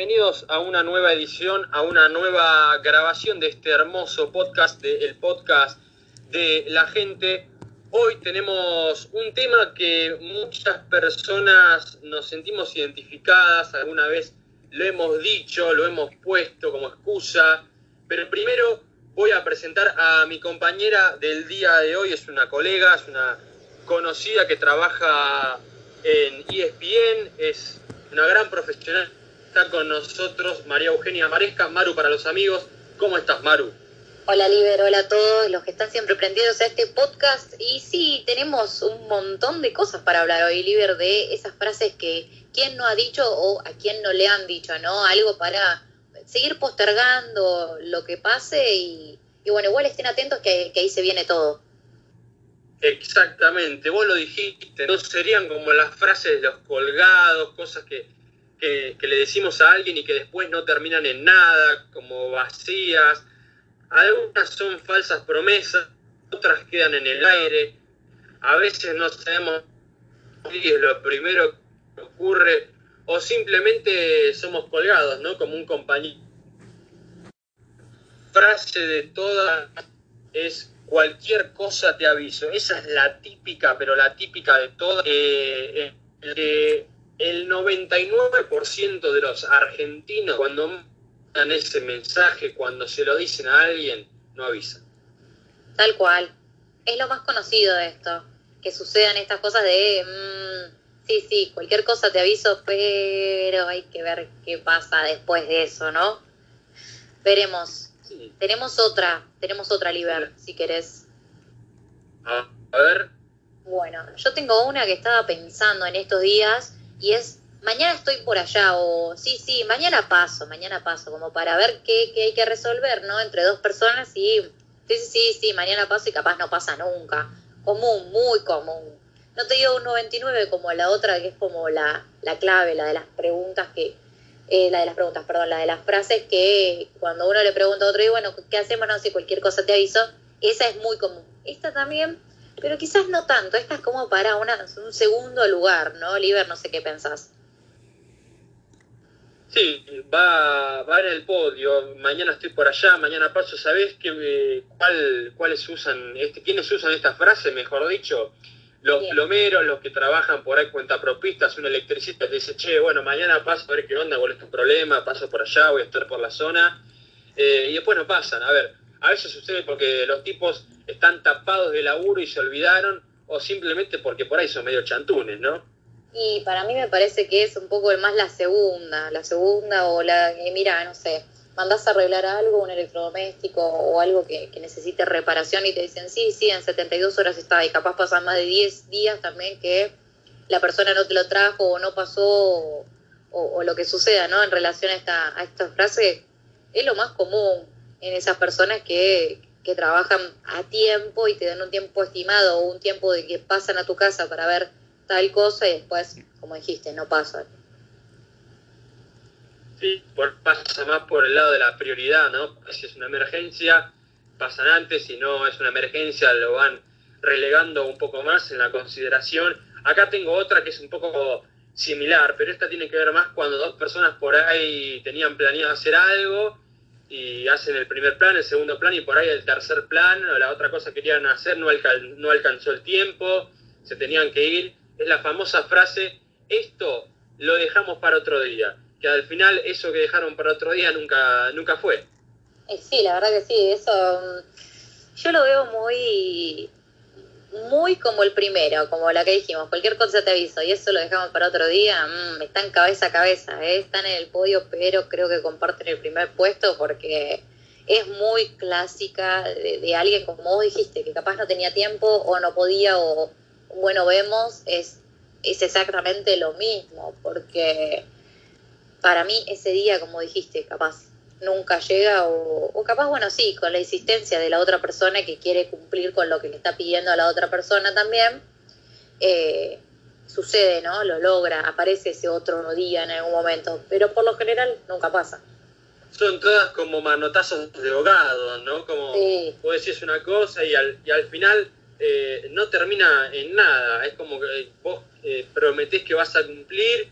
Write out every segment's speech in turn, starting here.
Bienvenidos a una nueva edición, a una nueva grabación de este hermoso podcast, del podcast de la gente. Hoy tenemos un tema que muchas personas nos sentimos identificadas, alguna vez lo hemos dicho, lo hemos puesto como excusa, pero primero voy a presentar a mi compañera del día de hoy, es una colega, es una conocida que trabaja en ESPN, es una gran profesional Está con nosotros María Eugenia Maresca, Maru para los amigos. ¿Cómo estás, Maru? Hola, Liber, hola a todos los que están siempre prendidos a este podcast. Y sí, tenemos un montón de cosas para hablar hoy, Liber, de esas frases que quién no ha dicho o a quién no le han dicho, ¿no? Algo para seguir postergando lo que pase y, bueno, igual estén atentos que, que ahí se viene todo. Exactamente, vos lo dijiste, no serían como las frases de los colgados, cosas que que, le decimos a alguien y que después no terminan en nada, como vacías. Algunas son falsas promesas, otras quedan en el aire. A veces no sabemos si es lo primero que ocurre o simplemente somos colgados, ¿no? Como un compañero. Frase de todas es cualquier cosa te aviso. Esa es la típica, pero la típica de todas. Eh, el 99% de los argentinos cuando mandan ese mensaje, cuando se lo dicen a alguien, no avisan. Tal cual. Es lo más conocido de esto, que sucedan estas cosas de, mm, sí, sí, cualquier cosa te aviso, pero hay que ver qué pasa después de eso, ¿no? Veremos. Tenemos otra, tenemos otra, Liber, si querés. a ver. Bueno, yo tengo una que estaba pensando en estos días y es mañana estoy por allá o sí, sí, mañana paso, mañana paso, como para ver qué, qué hay que resolver, ¿no? Entre dos personas y sí, sí, sí, sí, mañana paso y capaz no pasa nunca. Común, muy común. No te digo un 99 como la otra que es como la, la clave, la de las preguntas que, eh, la de las preguntas, perdón, la de las frases que cuando uno le pregunta a otro, y bueno, ¿qué hacemos? No sé, cualquier cosa te aviso. Esa es muy común. Esta también pero quizás no tanto. Esta es como para una, un segundo lugar, ¿no, Oliver? No sé qué pensás. Sí, va, va en el podio. Mañana estoy por allá, mañana paso. ¿Sabés qué, cuál, cuáles usan, este, quiénes usan esta frase, mejor dicho? Los plomeros, los que trabajan por ahí cuentapropistas, un electricista te dice, che, bueno, mañana paso a ver qué onda, cuál es tu problema, paso por allá, voy a estar por la zona. Eh, y después no pasan. A ver, a veces sucede porque los tipos están tapados de laburo y se olvidaron, o simplemente porque por ahí son medio chantunes, ¿no? Y para mí me parece que es un poco más la segunda, la segunda o la que, mira, no sé, mandás a arreglar algo, un electrodoméstico o algo que, necesite reparación y te dicen, sí, sí, en 72 horas está, y capaz pasan más de 10 días también que la persona no te lo trajo o no pasó o, lo que suceda, ¿no? En relación a esta, a esta frase, es lo más común en esas personas que, que trabajan a tiempo y te dan un tiempo estimado o un tiempo de que pasan a tu casa para ver tal cosa y después, como dijiste, no pasan. Sí, por, pasa más por el lado de la prioridad, ¿no? Si es una emergencia, pasan antes, si no es una emergencia, lo van relegando un poco más en la consideración. Acá tengo otra que es un poco similar, pero esta tiene que ver más cuando dos personas por ahí tenían planeado hacer algo y hacen el primer plan, el segundo plan y por ahí el tercer plan la otra cosa que querían hacer no, no alcanzó el tiempo, se tenían que ir. Es la famosa frase, esto lo dejamos para otro día, que al final eso que dejaron para otro día nunca, nunca fue. Eh, sí, la verdad que sí, eso mm, yo lo veo muy muy como el primero, como la que dijimos, cualquier cosa te aviso y eso lo dejamos para otro día, mm, están cabeza a cabeza, ¿eh? están en el podio, pero creo que comparten el primer puesto porque es muy clásica de, alguien, como vos dijiste, que capaz no tenía tiempo o no podía o bueno, vemos, es, es exactamente lo mismo, porque para mí ese día, como dijiste, capaz nunca llega o, capaz, bueno, sí, con la insistencia de la otra persona que quiere cumplir con lo que le está pidiendo a la otra persona también, eh, sucede, ¿no? Lo logra, aparece ese otro día en algún momento, pero por lo general nunca pasa. Son todas como manotazos de ahogado, ¿no? Como vos decís una cosa y al, y al final eh, no termina en nada, es como que vos eh, prometés que vas a cumplir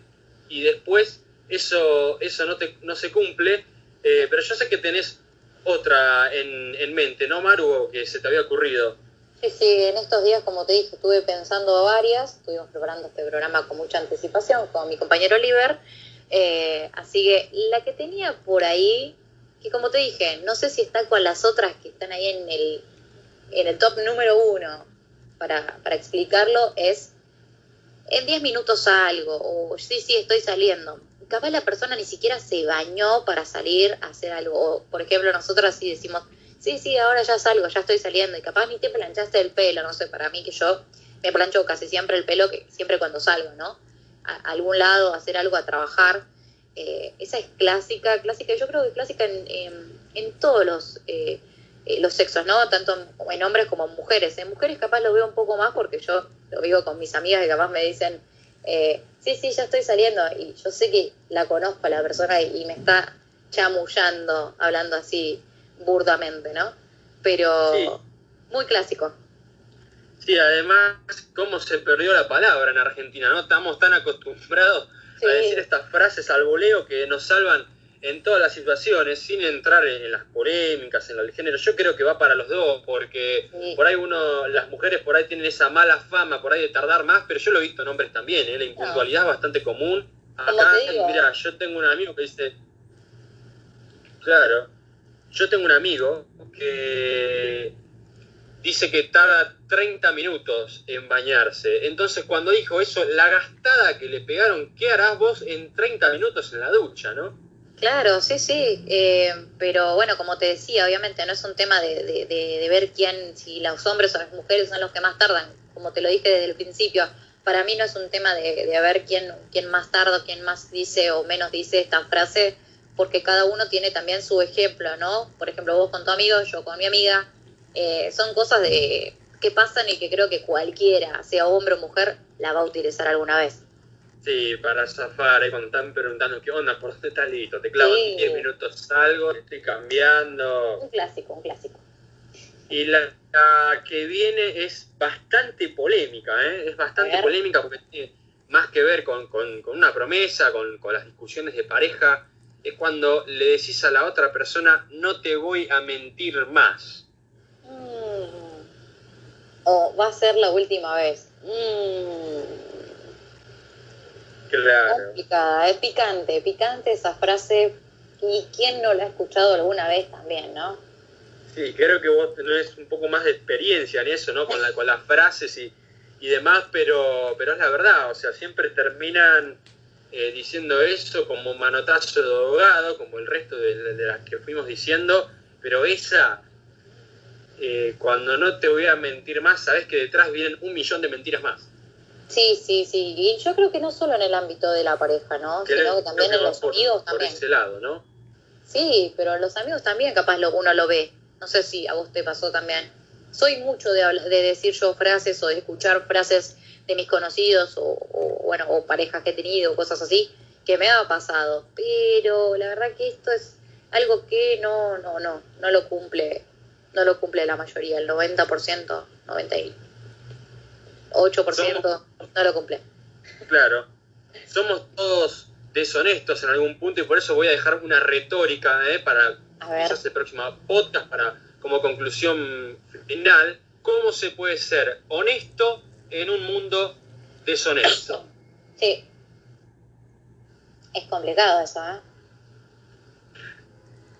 y después eso, eso no, te, no se cumple, eh, pero yo sé que tenés otra en, en mente, ¿no, Maru? Que se te había ocurrido. Sí, sí, en estos días, como te dije, estuve pensando varias, estuvimos preparando este programa con mucha anticipación con mi compañero Oliver, eh, así que la que tenía por ahí, que como te dije, no sé si está con las otras que están ahí en el, en el top número uno para, para explicarlo, es en 10 minutos salgo, o sí, sí, estoy saliendo. Capaz la persona ni siquiera se bañó para salir a hacer algo. O, por ejemplo, nosotros así decimos, sí, sí, ahora ya salgo, ya estoy saliendo, y capaz ni te planchaste el pelo, no sé, para mí que yo me plancho casi siempre el pelo, que siempre cuando salgo, ¿no? A, algún lado, a hacer algo, a trabajar. Eh, esa es clásica, clásica, yo creo que clásica en, en, todos los, eh, eh, los sexos, ¿no? Tanto en, en, hombres como en mujeres. En mujeres capaz lo veo un poco más porque yo lo vivo con mis amigas que capaz me dicen, eh, sí, sí, ya estoy saliendo y yo sé que la conozco a la persona y, y, me está chamullando, hablando así burdamente, ¿no? Pero sí. muy clásico. Sí, además, cómo se perdió la palabra en Argentina, ¿no? Estamos tan acostumbrados sí. a decir estas frases al voleo que nos salvan en todas las situaciones, sin entrar en las polémicas, en el género. Yo creo que va para los dos, porque sí. por ahí uno, las mujeres por ahí tienen esa mala fama, por ahí de tardar más, pero yo lo he visto en hombres también, ¿eh? la impuntualidad no. es bastante común. Acá, mira, yo tengo un amigo que dice, claro, yo tengo un amigo que dice que tarda 30 minutos en bañarse. Entonces, cuando dijo eso, la gastada que le pegaron, ¿qué harás vos en 30 minutos en la ducha, no? Claro, sí, sí, eh, pero bueno, como te decía, obviamente no es un tema de, de, ver quién, si los hombres o las mujeres son los que más tardan, como te lo dije desde el principio, para mí no es un tema de, de ver quién, quién más tarda, quién más dice o menos dice esta frase, porque cada uno tiene también su ejemplo, ¿no? Por ejemplo, vos con tu amigo, yo con mi amiga, eh, son cosas de que pasan y que creo que cualquiera, sea hombre o mujer, la va a utilizar alguna vez. Sí, para zafar, ahí cuando están preguntando qué onda, por dónde estás listo, te clavo sí. 10 minutos salgo, estoy cambiando. Un clásico, un clásico. Y la, la que viene es bastante polémica, ¿eh? es bastante polémica porque tiene más que ver con, con, con una promesa, con, con, las discusiones de pareja, es cuando le decís a la otra persona, no te voy a mentir más. Mm. O va a ser la última vez. Mm. Claro. Complicada, es picante, picante esa frase. ¿Y quién no la ha escuchado alguna vez también, no? Sí, creo que vos tenés un poco más de experiencia en eso, ¿no? Con, la, con las frases y, y demás, pero, pero es la verdad, o sea, siempre terminan eh, diciendo eso como manotazo de abogado, como el resto de, de las que fuimos diciendo, pero esa, eh, cuando no te voy a mentir más, sabes que detrás vienen un millón de mentiras más. Sí, sí, sí. Y yo creo que no solo en el ámbito de la pareja, ¿no? Sino que también en los por, amigos por también. ese lado, ¿no? Sí, pero los amigos también capaz lo, uno lo ve. No sé si a vos te pasó también. Soy mucho de, de decir yo frases o de escuchar frases de mis conocidos o, o, bueno, o parejas que he tenido, cosas así, que me ha pasado. Pero la verdad que esto es algo que no, no, no, no lo cumple, no lo cumple la mayoría, el 90%, 98% Somos, no lo cumple. Claro. Somos todos deshonestos en algún punto y por eso voy a dejar una retórica ¿eh? para quizás el próximo podcast, para como conclusión final, ¿cómo se puede ser honesto en un mundo deshonesto? Sí. Es complicado eso, ¿eh?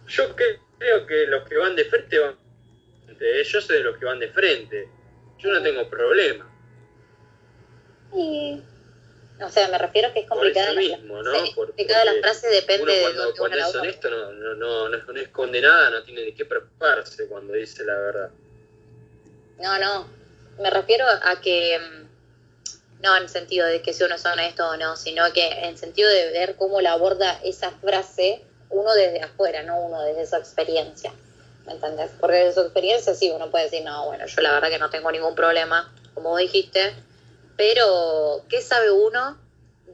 Yo creo que los que van de frente van de yo soy de los que van de frente. Yo no tengo problema. Sí. O sea, me refiero a que es complicada Por eso mismo, ¿no? Sí, complicada la frase depende uno cuando, de cuando uno es honesto no, no, no, no, no esconde nada, no tiene de qué preocuparse cuando dice la verdad. No, no. Me refiero a que mm, no en el sentido de que si uno es honesto o no, sino que en el sentido de ver cómo la aborda esa frase uno desde afuera, no uno desde su experiencia. ¿Me entendés? Porque desde su experiencia sí uno puede decir, no, bueno, yo la verdad que no tengo ningún problema, como vos dijiste, pero ¿qué sabe uno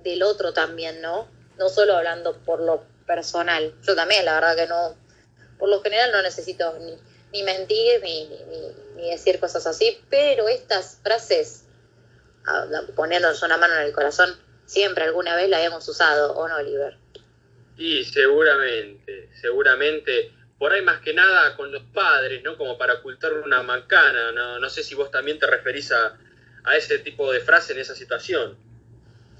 del otro también, no? No solo hablando por lo personal. Yo también, la verdad que no, por lo general no necesito ni, ni mentir ni, ni, decir cosas así, pero estas frases, poniéndonos una mano en el corazón, siempre alguna vez la habíamos usado, ¿o no, Oliver? Y seguramente, seguramente, por ahí más que nada con los padres, ¿no? Como para ocultar una macana, ¿no? No sé si vos también te referís a, a ese tipo de frase en esa situación.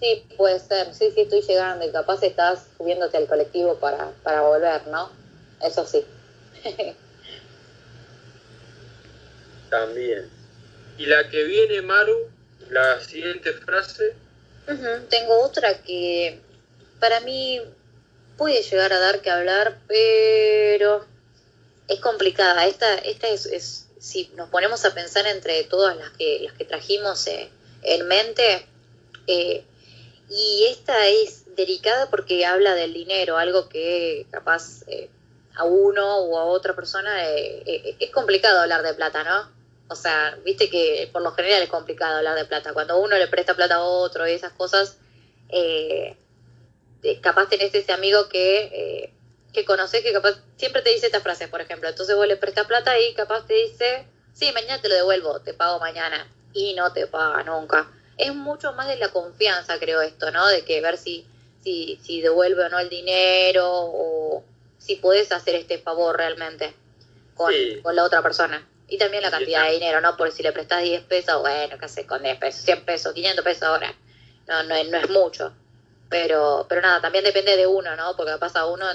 Sí, puede ser, sí, sí, estoy llegando y capaz estás subiéndote al colectivo para, para volver, ¿no? Eso sí. También. Y la que viene, Maru, la siguiente frase. Tengo otra que para mí puede llegar a dar que hablar, pero es complicada. Esta, esta es, si nos ponemos a pensar entre todas las que, las que trajimos eh, en mente, eh, y esta es delicada porque habla del dinero, algo que capaz eh, a uno o a otra persona es complicado hablar de plata, ¿no? O sea, viste que por lo general es complicado hablar de plata. Cuando uno le presta plata a otro y esas cosas, eh, capaz tenés ese amigo que, eh, que conoces que capaz siempre te dice estas frases, por ejemplo. Entonces vos le prestas plata y capaz te dice, sí, mañana te lo devuelvo, te pago mañana. Y no te paga nunca. Es mucho más de la confianza, creo esto, ¿no? De que ver si, si, si devuelve o no el dinero o si puedes hacer este favor realmente con, con la otra persona. Y también la cantidad de dinero, ¿no? Por si le prestas 10 pesos, bueno, ¿qué haces con 10 pesos? 100 pesos, 500 pesos ahora. No, no, no es mucho. Pero, pero nada, también depende de uno, ¿no? Porque pasa uno,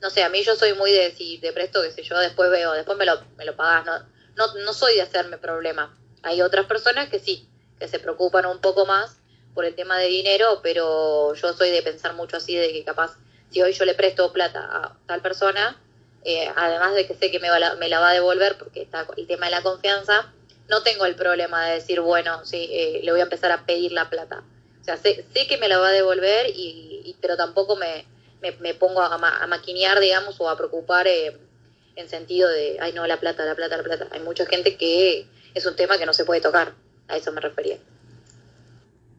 no sé, a mí yo soy muy de si te presto, qué sé yo, después veo, después me lo, me lo pagas, no, no, no soy de hacerme problema. Hay otras personas que sí, que se preocupan un poco más por el tema de dinero, pero yo soy de pensar mucho así, de que capaz, si hoy yo le presto plata a tal persona, eh, además de que sé que me, me, la va a devolver porque está el tema de la confianza, no tengo el problema de decir, bueno, sí, eh, le voy a empezar a pedir la plata. O sea, sé, sé que me la va a devolver, y, pero tampoco me, me, pongo a, a, maquinear, digamos, o a preocupar eh, en sentido de, ay, no, la plata, la plata, la plata. Hay mucha gente que es un tema que no se puede tocar, a eso me refería.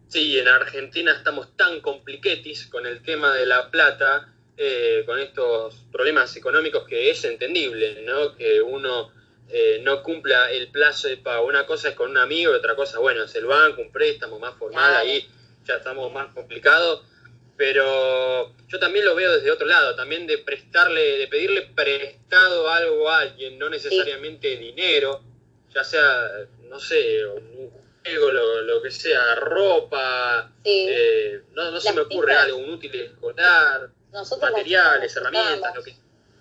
Sí, en Argentina estamos tan compliquetis con el tema de la plata eh, con estos problemas económicos que es entendible, ¿no? Que uno eh, no cumpla el plazo de pago. Una cosa es con un amigo otra cosa, bueno, es el banco, un préstamo más formal, ahí ya estamos más complicados. Pero yo también lo veo desde otro lado, también de prestarle, de pedirle prestado algo a alguien, no necesariamente dinero, ya sea, no sé, un juego, lo, que sea, ropa, eh, no, no se me ocurre algo, un útil escolar materiales, herramientas, lo que...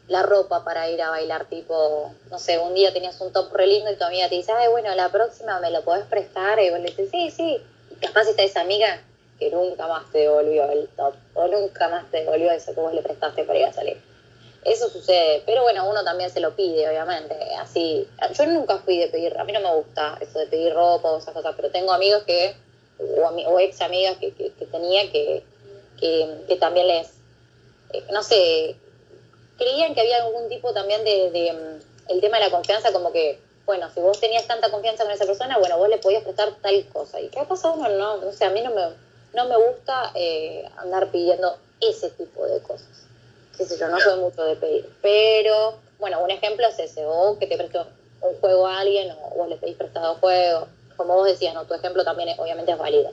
La ropa para ir a bailar, tipo, no sé, un día tenías un top re lindo y tu amiga te dice, ay, bueno, la próxima me lo podés prestar, y vos le dices, sí, sí, y capaz está esa amiga que nunca más te devolvió el top, o nunca más te devolvió eso que vos le prestaste para ir a salir. Eso sucede, pero bueno, uno también se lo pide, obviamente, así. Yo nunca fui de pedir, a mí no me gusta eso de pedir ropa o esas cosas, pero tengo amigos que, o, ex amigas que, que, tenía que, que, también les, eh, no sé, creían que había algún tipo también de, mm, el tema de la confianza, como que, bueno, si vos tenías tanta confianza con esa persona, bueno, vos le podías prestar tal cosa. ¿Y qué ha pasado? No, no, o sea, a mí no me, no me gusta eh, andar pidiendo ese tipo de cosas. Qué sé yo, no soy mucho de pedir. Pero, bueno, un ejemplo es ese, o que te presto un juego a alguien, o vos le pedís prestado juego. Como vos decías, ¿no? Tu ejemplo también obviamente es válido.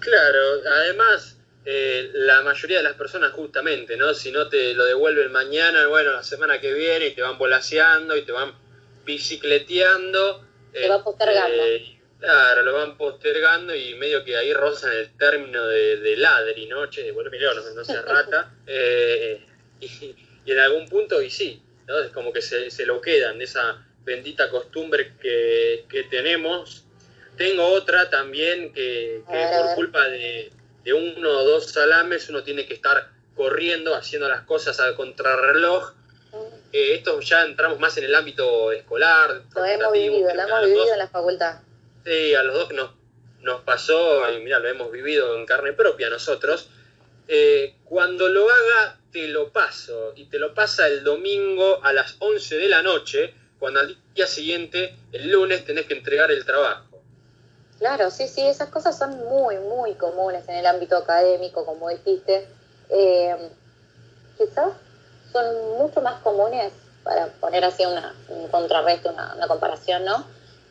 Claro, además eh, la mayoría de las personas justamente, ¿no? Si no te lo devuelven mañana, bueno, la semana que viene y te van volaseando y te van bicicleteando. Te va postergando. Eh, claro, lo van postergando y medio que ahí rozan el término de, ladri, ¿no? Che, devuélvemelo, no, no seas rata. Eh, y, en algún punto, y sí, ¿no? Es como que se, se lo quedan, de esa bendita costumbre que, que tenemos. Tengo otra también que, que por culpa de, de uno o dos salames uno tiene que estar corriendo, haciendo las cosas al contrarreloj. Eh, esto ya entramos más en el ámbito escolar. Lo hemos vivido, lo hemos vivido en la facultad. Sí, a los dos nos, nos pasó, y mira, lo hemos vivido en carne propia nosotros. Eh, cuando lo haga, te lo paso. Y te lo pasa el domingo a las 11 de la noche, cuando al día siguiente, el lunes, tenés que entregar el trabajo. Claro, sí, sí, esas cosas son muy, muy comunes en el ámbito académico, como dijiste. Eh, quizás son mucho más comunes, para poner así una, un contrarresto, una, comparación, ¿no?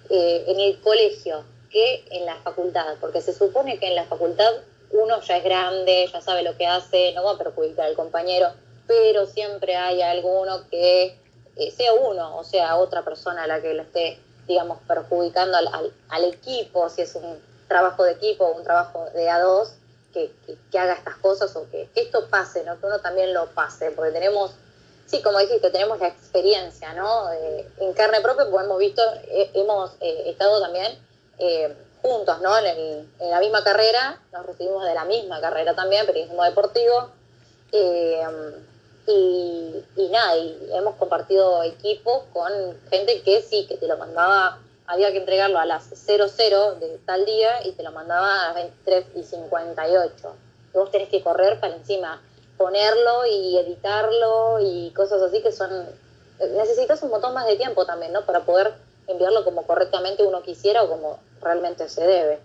Eh, en el colegio que en la facultad, porque se supone que en la facultad uno ya es grande, ya sabe lo que hace, no va a perjudicar al compañero, pero siempre hay alguno que eh, sea uno o sea otra persona a la que le esté, digamos, perjudicando al, al, equipo, si es un trabajo de equipo o un trabajo de a dos, que, que, haga estas cosas o que, esto pase, ¿no? que uno también lo pase, porque tenemos, sí, como dijiste, tenemos la experiencia, ¿no? Eh, en carne propia, pues hemos visto, hemos eh, estado también juntos, ¿no? En, la misma carrera, nos recibimos de la misma carrera también, periodismo deportivo. Eh, y, y, nada, y hemos compartido equipo con gente que sí, que te lo mandaba, había que entregarlo a las 00 de tal día y te lo mandaba a las 23 y 58. Y vos tenés que correr para encima ponerlo y editarlo y cosas así que son... Necesitas un montón más de tiempo también, ¿no? Para poder enviarlo como correctamente uno quisiera o como realmente se debe.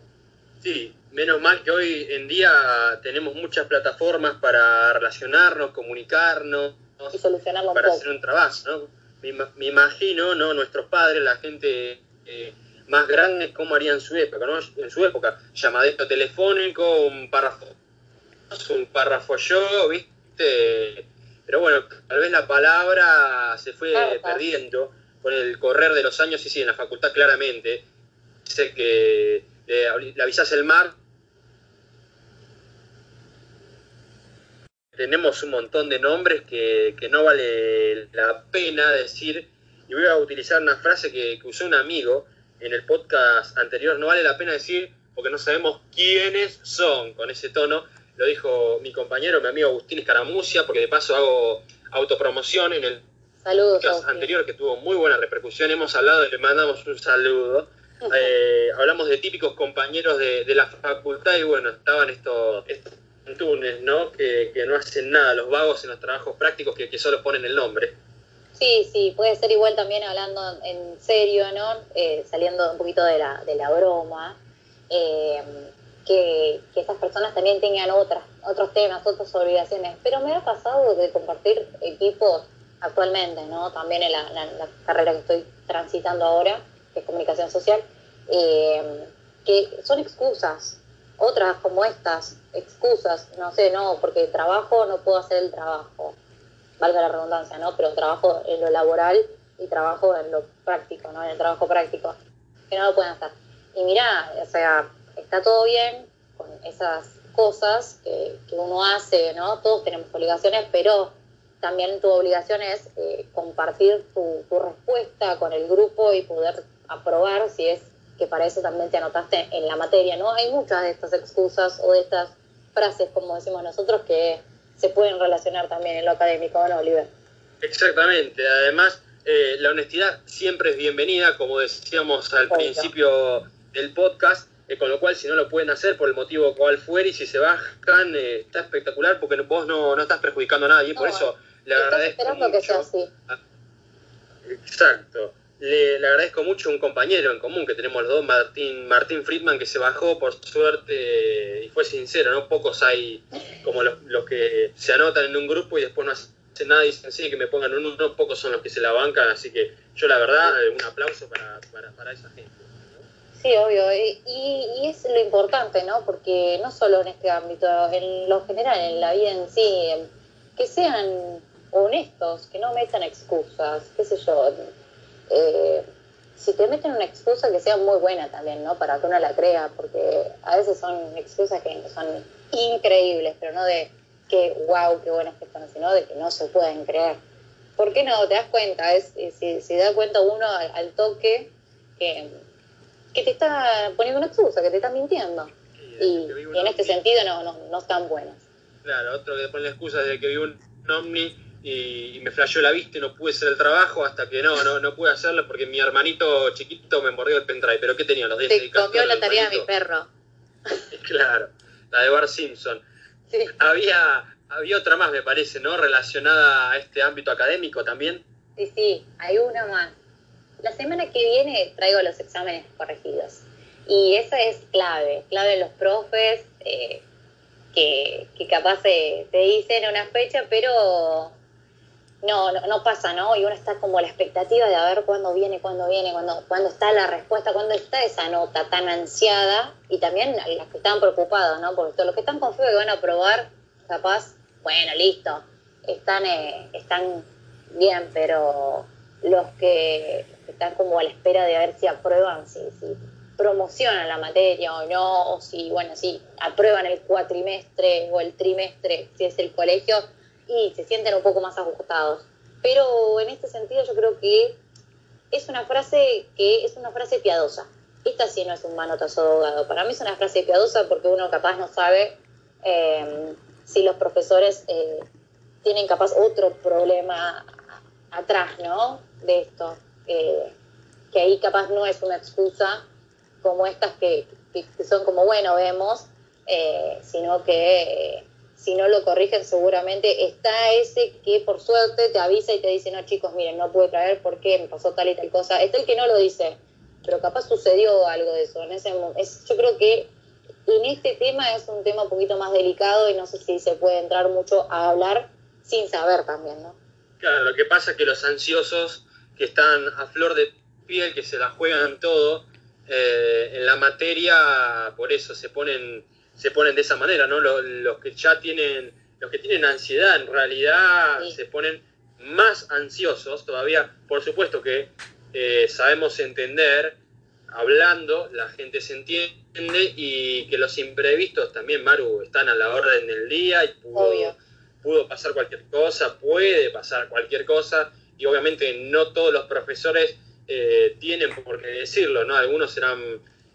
Sí, menos mal que hoy en día tenemos muchas plataformas para relacionarnos, comunicarnos y solucionarlo para hacer un trabajo, ¿no? Me, imagino, ¿no? Nuestros padres, la gente eh, más grande, cómo harían en su época, ¿no? En su época, llamadito telefónico, un párrafo, un párrafo yo, ¿viste? Pero bueno, tal vez la palabra se fue perdiendo con el correr de los años, sí, sí, en la facultad claramente, dice que le, avisas el mar. Tenemos un montón de nombres que, no vale la pena decir, y voy a utilizar una frase que, que usó un amigo en el podcast anterior, no vale la pena decir porque no sabemos quiénes son con ese tono, lo dijo mi compañero, mi amigo Agustín Escaramucia, porque de paso hago autopromoción en el Saludos. anterior que tuvo muy buena repercusión. Hemos hablado y le mandamos un saludo. Eh, hablamos de típicos compañeros de, la facultad y bueno, estaban estos, estos tunes, ¿no? Que, no hacen nada, los vagos en los trabajos prácticos que, solo ponen el nombre. Sí, sí, puede ser igual también hablando en serio, ¿no? Eh, saliendo un poquito de la, de la broma, eh, que, que esas personas también tengan otras, otros temas, otras obligaciones. Pero me ha pasado de compartir equipos actualmente, ¿no? También en la, carrera que estoy transitando ahora, que es comunicación social, eh, que son excusas, otras como estas, excusas, no sé, no, porque trabajo no puedo hacer el trabajo, valga la redundancia, ¿no? Pero trabajo en lo laboral y trabajo en lo práctico, ¿no? En el trabajo práctico, que no lo pueden hacer. Y mira, o sea, está todo bien con esas cosas que, que uno hace, ¿no? Todos tenemos obligaciones, pero también tu obligación es eh, compartir tu, respuesta con el grupo y poder aprobar si es que para eso también te anotaste en la materia, ¿no? Hay muchas de estas excusas o de estas frases, como decimos nosotros, que se pueden relacionar también en lo académico, ¿no, Oliver? Exactamente. Además, eh, la honestidad siempre es bienvenida, como decíamos al principio del podcast, eh, con lo cual si no lo pueden hacer por el motivo cual fuera y si se bajan, está espectacular porque vos no, no estás perjudicando a nadie, por eso le agradezco mucho. que sea así. Exacto. Le, agradezco mucho a un compañero en común que tenemos los dos, Martín, Martín Friedman, que se bajó por suerte y fue sincero, ¿no? Pocos hay como los, que se anotan en un grupo y después no hacen nada y dicen, sí, que me pongan en uno, pocos son los que se la bancan, así que yo la verdad, eh, un aplauso para, para, esa gente. Sí, obvio, y, y, es lo importante, ¿no? Porque no solo en este ámbito, en lo general, en la vida en sí, que sean honestos, que no metan excusas, qué sé yo. Eh, si te meten una excusa que sea muy buena también, ¿no? Para que uno la crea, porque a veces son excusas que son increíbles, pero no de que wow, qué buenas que están, sino de que no se pueden creer. ¿Por qué no? Te das cuenta, es, si, si da cuenta uno al, toque que, que, te está poniendo una excusa, que te está mintiendo. y, en este sentido no, no, no están buenas. Claro, otro que pone la excusa de que vive un ovni y, me flasheó la vista y no pude hacer el trabajo hasta que no, no, no pude hacerlo porque mi hermanito chiquito me mordió el pendrive. ¿Pero qué tenía? Los días Se comió la tarea de mi perro. Claro, la de Bart Simpson. Había, había otra más, me parece, ¿no? Relacionada a este ámbito académico también. Sí, sí, hay una más. La semana que viene traigo los exámenes corregidos. Y esa es clave, clave de los profes. Eh, que, capaz te dicen una fecha, pero no, no, no pasa, ¿no? Y uno está como a la expectativa de a ver cuándo viene, cuándo viene, cuándo, cuándo está la respuesta, cuándo está esa nota tan ansiada y también las que están preocupados, ¿no? Porque todos los que están con que van a probar, capaz, bueno, listo, están, eh, están bien, pero los que están como a la espera de ver si aprueban, si, promocionan la materia o no, o si, bueno, si aprueban el cuatrimestre o el trimestre, si es el colegio, y se sienten un poco más ajustados. Pero en este sentido yo creo que es una frase que es una frase piadosa. Esta sí no es un manotazo de abogado. Para mí es una frase piadosa porque uno capaz no sabe eh, si los profesores eh, tienen capaz otro problema atrás, ¿no? De esto. Que ahí capaz no es una excusa como estas que, son como, bueno, vemos, eh, sino que si no lo corrigen seguramente está ese que por suerte te avisa y te dice, no chicos, miren, no pude traer porque me pasó tal y tal cosa. Está el que no lo dice, pero capaz sucedió algo de eso. En ese, es, yo creo que en este tema es un tema un poquito más delicado y no sé si se puede entrar mucho a hablar sin saber también, ¿no? Claro, lo que pasa es que los ansiosos que están a flor de piel, que se la juegan todo, eh, en la materia, por eso se ponen se ponen de esa manera, ¿no? Los, que ya tienen, los que tienen ansiedad en realidad se ponen más ansiosos todavía. Por supuesto que eh, sabemos entender, hablando, la gente se entiende y que los imprevistos también, Maru, están a la orden del día y pudo, pudo pasar cualquier cosa, puede pasar cualquier cosa y obviamente no todos los profesores eh, tienen por qué decirlo, ¿no? Algunos serán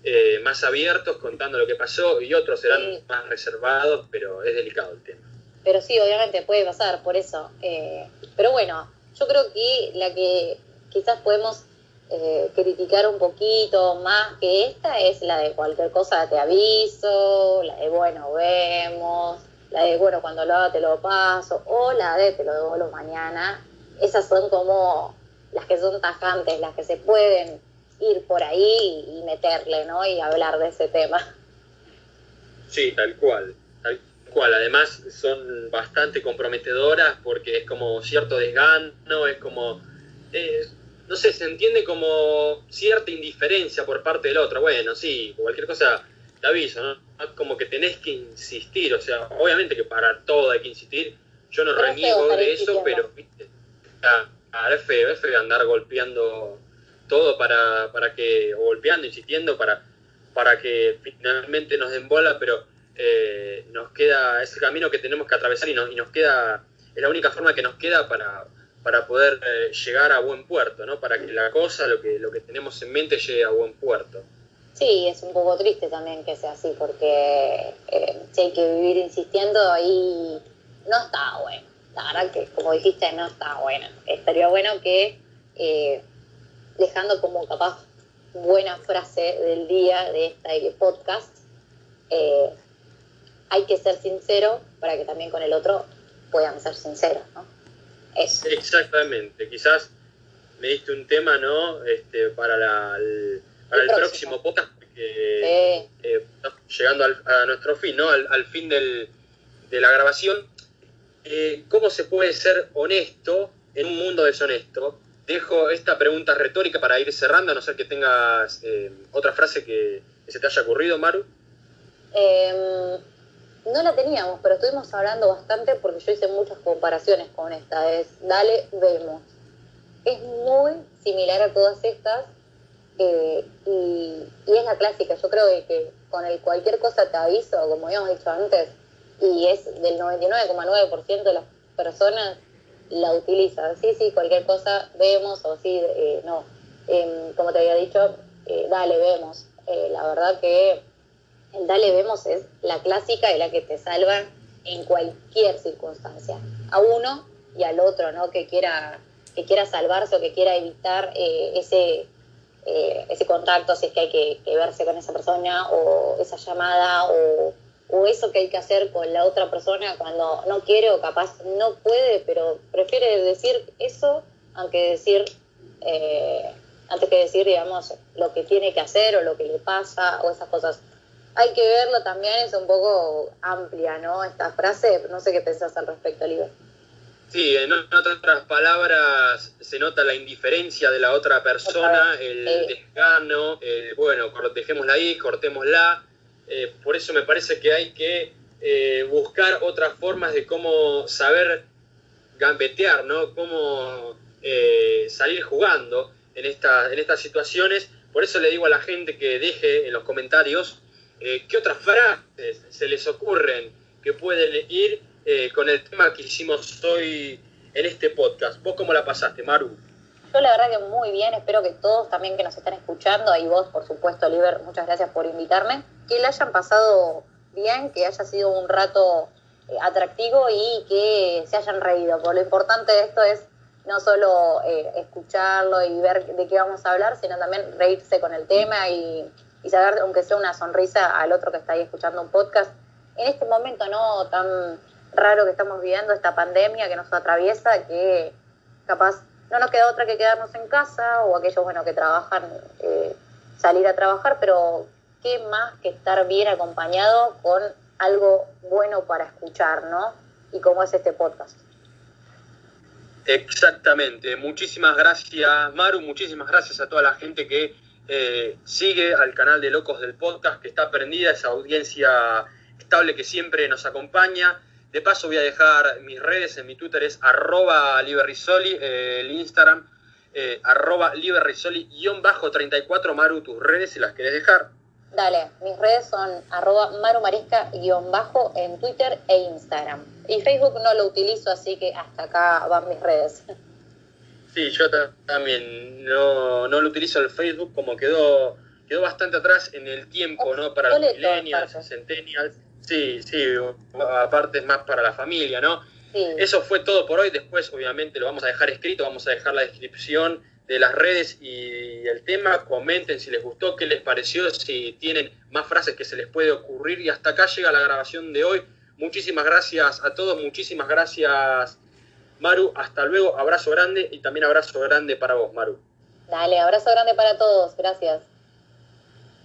eh, más abiertos contando lo que pasó y otros serán más reservados, pero es delicado el tema. Pero sí, obviamente puede pasar, por eso. Eh, pero bueno, yo creo que la que quizás podemos eh, criticar un poquito más que esta es la de cualquier cosa te aviso, la de bueno, vemos, la de bueno, cuando lo haga te lo paso, o la de te lo devuelvo mañana. Esas son como las que son tajantes, las que se pueden ir por ahí y meterle, ¿no? Y hablar de ese tema. Sí, tal cual, tal cual. Además son bastante comprometedoras porque es como cierto desgano, es como, eh, no sé, se entiende como cierta indiferencia por parte del otro. Bueno, sí, cualquier cosa te aviso, ¿no? Como que tenés que insistir, o sea, obviamente que para todo hay que insistir. Yo no reniego de eso, pero, viste, feo, es feo andar golpeando todo para, para que, o golpeando, insistiendo, para, para que finalmente nos den bola, pero eh, nos queda ese camino que tenemos que atravesar y, y nos queda, es la única forma que nos queda para, para poder eh, llegar a buen puerto, ¿no? Para que la cosa, lo que, lo que tenemos en mente llegue a buen puerto. Sí, es un poco triste también que sea así, porque eh, si hay que vivir insistiendo ahí no está bueno. La verdad que, como dijiste, no está bueno. Estaría bueno que dejando como capaz buena frase del día de este podcast, eh, hay que ser sincero para que también con el otro puedan ser sinceros, ¿no? Eso. Exactamente, quizás me diste un tema, ¿no? Este, para, la, el, para el, próximo. podcast, porque eh, llegando a nuestro fin, ¿no? Al, fin del, de la grabación. Eh, ¿Cómo se puede ser honesto en un mundo deshonesto? dejo esta pregunta retórica para ir cerrando, a no ser que tengas eh, otra frase que, se te haya ocurrido, Maru. Em, no la teníamos, pero estuvimos hablando bastante porque yo hice muchas comparaciones con esta. Es dale, vemos. Es muy similar a todas estas eh, y, es la clásica. Yo creo que, con el cualquier cosa te aviso, como habíamos dicho antes, y es del 99,9% de las personas la utiliza. Sí, sí, cualquier cosa vemos o sí, eh, no. Em, como te había dicho, eh, dale, vemos. Eh, la verdad que el dale, vemos es la clásica y la que te salva en cualquier circunstancia. A uno y al otro, ¿no? Que quiera, que quiera salvarse o que quiera evitar ese, ese contacto, si es que hay que, que verse con esa persona o esa llamada o o eso que hay que hacer con la otra persona cuando no quiere o capaz no puede, pero prefiere decir eso aunque decir, eh, antes que decir, digamos, lo que tiene que hacer o lo que le pasa o esas cosas. Hay que verlo también, es un poco amplia, ¿no? Esta frase, no sé qué pensás al respecto, Oliver. Sí, en otras palabras, se nota la indiferencia de la otra persona, el desgano, bueno, dejémosla ahí, cortémosla. Eh, por eso me parece que hay que eh, buscar otras formas de cómo saber gambetear, ¿no? Cómo eh, salir jugando en, esta, en estas situaciones. Por eso le digo a la gente que deje en los comentarios qué otras frases se les ocurren que pueden ir con el tema que hicimos hoy en este podcast. ¿Vos cómo la pasaste, Maru? Yo la verdad que muy bien, espero que todos también que nos están escuchando, y vos por supuesto, Oliver, muchas gracias por invitarme, que le hayan pasado bien, que haya sido un rato eh, atractivo y que se hayan reído. Por lo importante de esto es no solo eh, escucharlo y ver de qué vamos a hablar, sino también reírse con el tema y, y saber, aunque sea una sonrisa al otro que está ahí escuchando un podcast, en este momento no tan raro que estamos viviendo, esta pandemia que nos atraviesa, que capaz no nos queda otra que quedarnos en casa o aquellos bueno que trabajan eh, salir a trabajar, pero qué más que estar bien acompañado con algo bueno para escuchar, ¿no? Y como es este podcast. Exactamente. Muchísimas gracias, Maru. Muchísimas gracias a toda la gente que eh, sigue al canal de Locos del Podcast, que está prendida, esa audiencia estable que siempre nos acompaña. De paso voy a dejar mis redes, en mi Twitter es arroba liberrisoli, eh, el Instagram eh, arroba bajo 34 Maru, tus redes si las querés dejar. Dale, mis redes son arroba marumarisca-bajo en Twitter e Instagram. Y Facebook no lo utilizo, así que hasta acá van mis redes. Sí, yo también no, no lo utilizo el Facebook, como quedó quedó bastante atrás en el tiempo, ¿no? Para los millennials, centennials. Sí, sí, aparte es más para la familia, ¿no? Eso fue todo por hoy. Después, obviamente, lo vamos a dejar escrito, vamos a dejar la descripción de las redes y el tema. Comenten si les gustó, qué les pareció, si tienen más frases que se les puede ocurrir. Y hasta acá llega la grabación de hoy. Muchísimas gracias a todos, muchísimas gracias, Maru. Hasta luego, abrazo grande y también abrazo grande para vos, Maru. Dale, abrazo grande para todos, gracias.